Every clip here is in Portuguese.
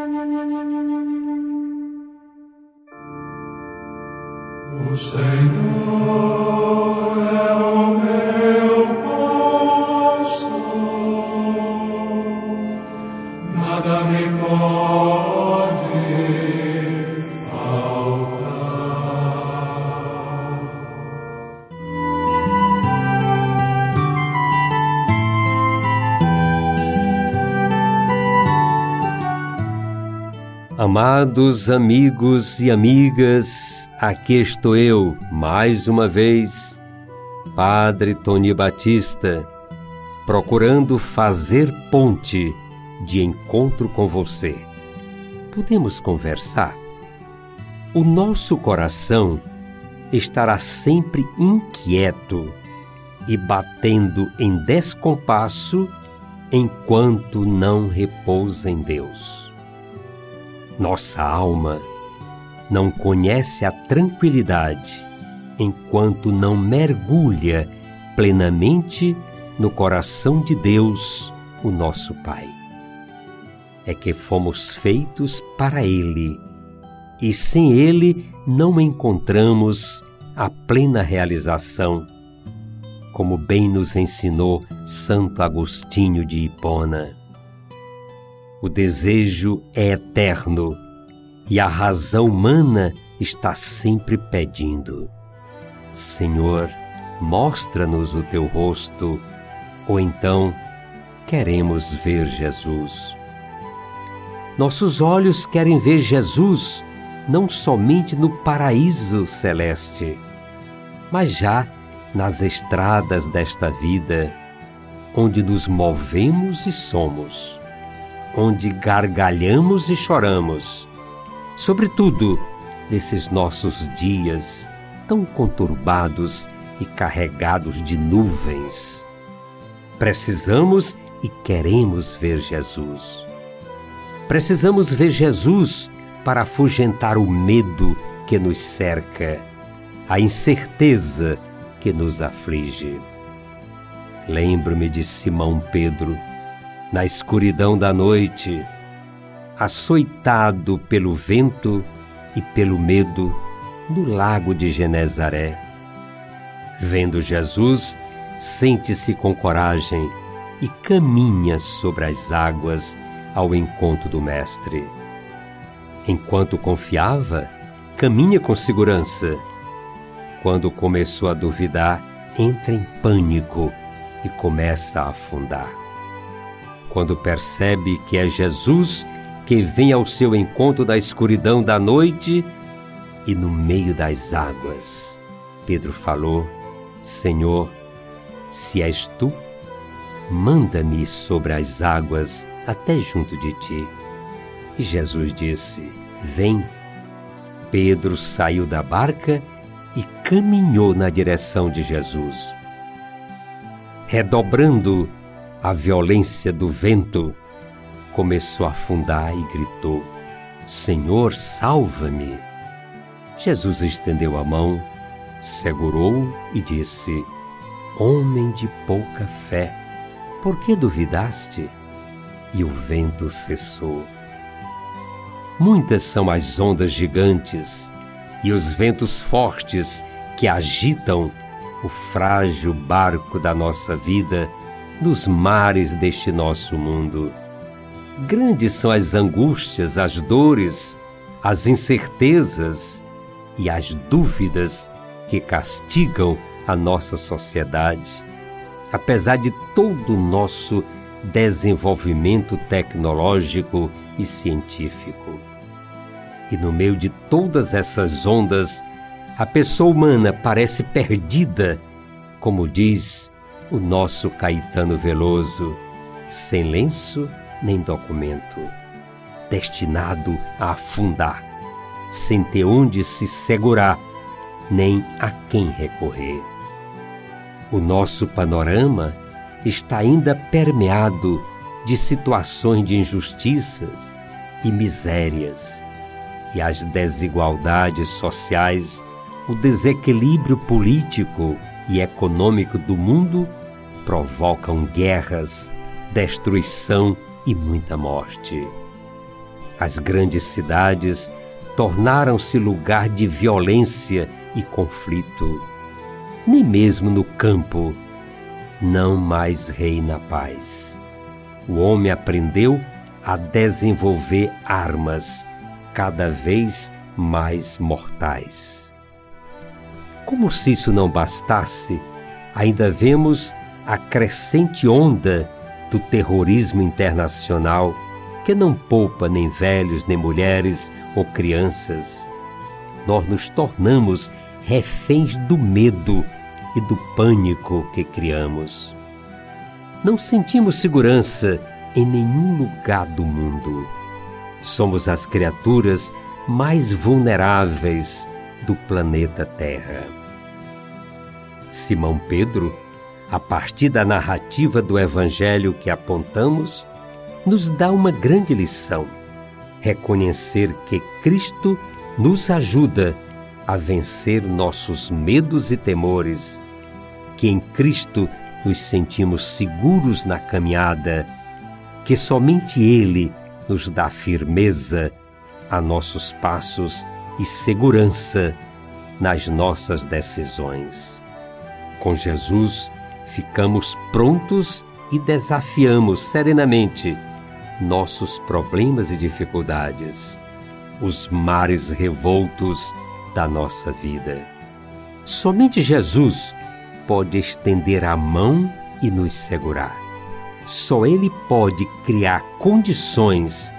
O Senhor é o meu pastor, nada me pode Amados amigos e amigas, aqui estou eu, mais uma vez, Padre Tony Batista, procurando fazer ponte de encontro com você. Podemos conversar? O nosso coração estará sempre inquieto e batendo em descompasso enquanto não repousa em Deus. Nossa alma não conhece a tranquilidade enquanto não mergulha plenamente no coração de Deus, o nosso Pai. É que fomos feitos para Ele e sem Ele não encontramos a plena realização, como bem nos ensinou Santo Agostinho de Hipona. O desejo é eterno e a razão humana está sempre pedindo: Senhor, mostra-nos o teu rosto, ou então queremos ver Jesus. Nossos olhos querem ver Jesus não somente no paraíso celeste, mas já nas estradas desta vida, onde nos movemos e somos onde gargalhamos e choramos, sobretudo nesses nossos dias tão conturbados e carregados de nuvens. Precisamos e queremos ver Jesus. Precisamos ver Jesus para afugentar o medo que nos cerca, a incerteza que nos aflige. Lembro-me de Simão Pedro na escuridão da noite, açoitado pelo vento e pelo medo no lago de Genezaré. Vendo Jesus, sente-se com coragem e caminha sobre as águas ao encontro do Mestre. Enquanto confiava, caminha com segurança. Quando começou a duvidar, entra em pânico e começa a afundar quando percebe que é Jesus que vem ao seu encontro da escuridão da noite e no meio das águas. Pedro falou: Senhor, se és tu, manda-me sobre as águas até junto de ti. E Jesus disse: Vem. Pedro saiu da barca e caminhou na direção de Jesus. Redobrando a violência do vento, começou a afundar e gritou: Senhor, salva-me! Jesus estendeu a mão, segurou e disse: Homem de pouca fé, por que duvidaste? E o vento cessou. Muitas são as ondas gigantes e os ventos fortes que agitam o frágil barco da nossa vida nos mares deste nosso mundo. Grandes são as angústias, as dores, as incertezas e as dúvidas que castigam a nossa sociedade. Apesar de todo o nosso desenvolvimento tecnológico e científico. E no meio de todas essas ondas, a pessoa humana parece perdida, como diz o nosso Caetano Veloso, sem lenço nem documento, destinado a afundar, sem ter onde se segurar, nem a quem recorrer. O nosso panorama está ainda permeado de situações de injustiças e misérias, e as desigualdades sociais, o desequilíbrio político e econômico do mundo provocam guerras, destruição e muita morte. As grandes cidades tornaram-se lugar de violência e conflito. Nem mesmo no campo não mais reina a paz. O homem aprendeu a desenvolver armas cada vez mais mortais. Como se isso não bastasse, ainda vemos a crescente onda do terrorismo internacional que não poupa nem velhos, nem mulheres ou crianças. Nós nos tornamos reféns do medo e do pânico que criamos. Não sentimos segurança em nenhum lugar do mundo. Somos as criaturas mais vulneráveis do planeta Terra. Simão Pedro, a partir da narrativa do Evangelho que apontamos, nos dá uma grande lição: reconhecer que Cristo nos ajuda a vencer nossos medos e temores, que em Cristo nos sentimos seguros na caminhada, que somente Ele nos dá firmeza a nossos passos e segurança nas nossas decisões. Com Jesus, ficamos prontos e desafiamos serenamente nossos problemas e dificuldades, os mares revoltos da nossa vida. Somente Jesus pode estender a mão e nos segurar. Só Ele pode criar condições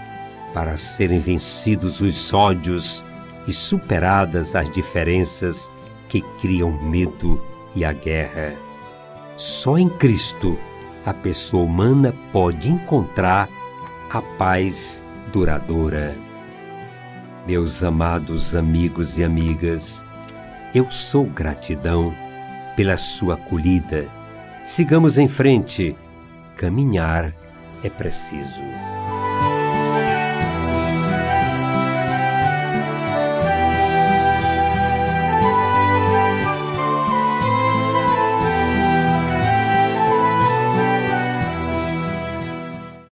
para serem vencidos os ódios e superadas as diferenças que criam medo e a guerra. Só em Cristo a pessoa humana pode encontrar a paz duradoura. Meus amados amigos e amigas, eu sou gratidão pela sua acolhida. Sigamos em frente. Caminhar é preciso.